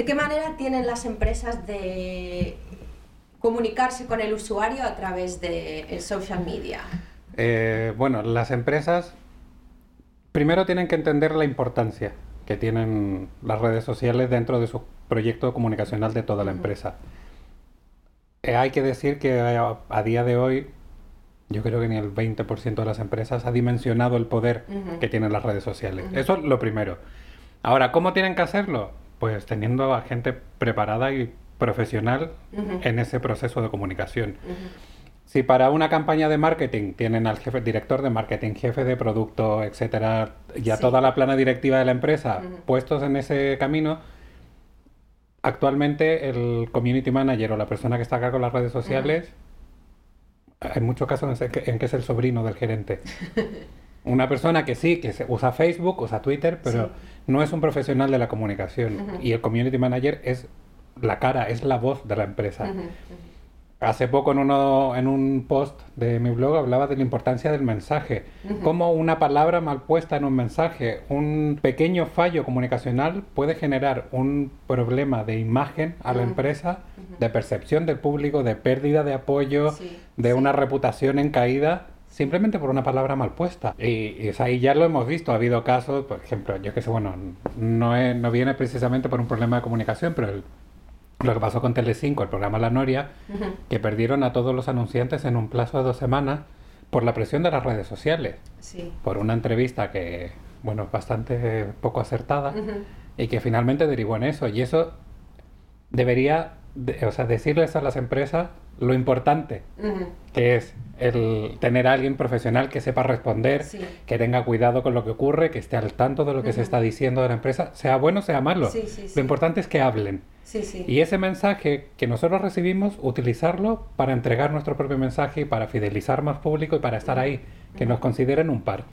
¿De qué manera tienen las empresas de comunicarse con el usuario a través de el social media? Eh, bueno, las empresas primero tienen que entender la importancia que tienen las redes sociales dentro de su proyecto comunicacional de toda la empresa. Eh, hay que decir que a, a, día de hoy yo creo que ni el 20% de las empresas ha dimensionado el poder que tienen las redes sociales. Eso es lo primero. Ahora, ¿cómo tienen que hacerlo? Pues teniendo a gente preparada y profesional en ese proceso de comunicación. Si para una campaña de marketing tienen al jefe, director de marketing, jefe de producto, etcétera, y a toda la plana directiva de la empresa puestos en ese camino, actualmente el community manager o la persona que está acá con las redes sociales, hay muchos casos en que, es el sobrino del gerente. Una persona que sí, que usa Facebook, usa Twitter, pero no es un profesional de la comunicación. Y el community manager es la cara, es la voz de la empresa. Hace poco en, uno, en un post de mi blog hablaba de la importancia del mensaje. Cómo una palabra mal puesta en un mensaje, un pequeño fallo comunicacional puede generar un problema de imagen a la empresa, de percepción del público, de pérdida de apoyo, de una reputación en caída simplemente por una palabra mal puesta. Y, y ahí ya lo hemos visto, ha habido casos, por ejemplo, yo que sé, bueno, no, no viene precisamente por un problema de comunicación, pero el lo que pasó con Telecinco, el programa La Noria, que perdieron a todos los anunciantes en un plazo de dos semanas por la presión de las redes sociales. Sí. Por una entrevista que, bueno, bastante poco acertada y que finalmente derivó en eso. Y eso debería, o sea, decirles a las empresas lo importante que es el tener a alguien profesional que sepa responder, que tenga cuidado con lo que ocurre, que esté al tanto de lo que se está diciendo de la empresa, sea bueno, sea malo. lo importante es que hablen. Y ese mensaje que nosotros recibimos, utilizarlo para entregar nuestro propio mensaje y para fidelizar más público y para estar ahí, que nos consideren un par.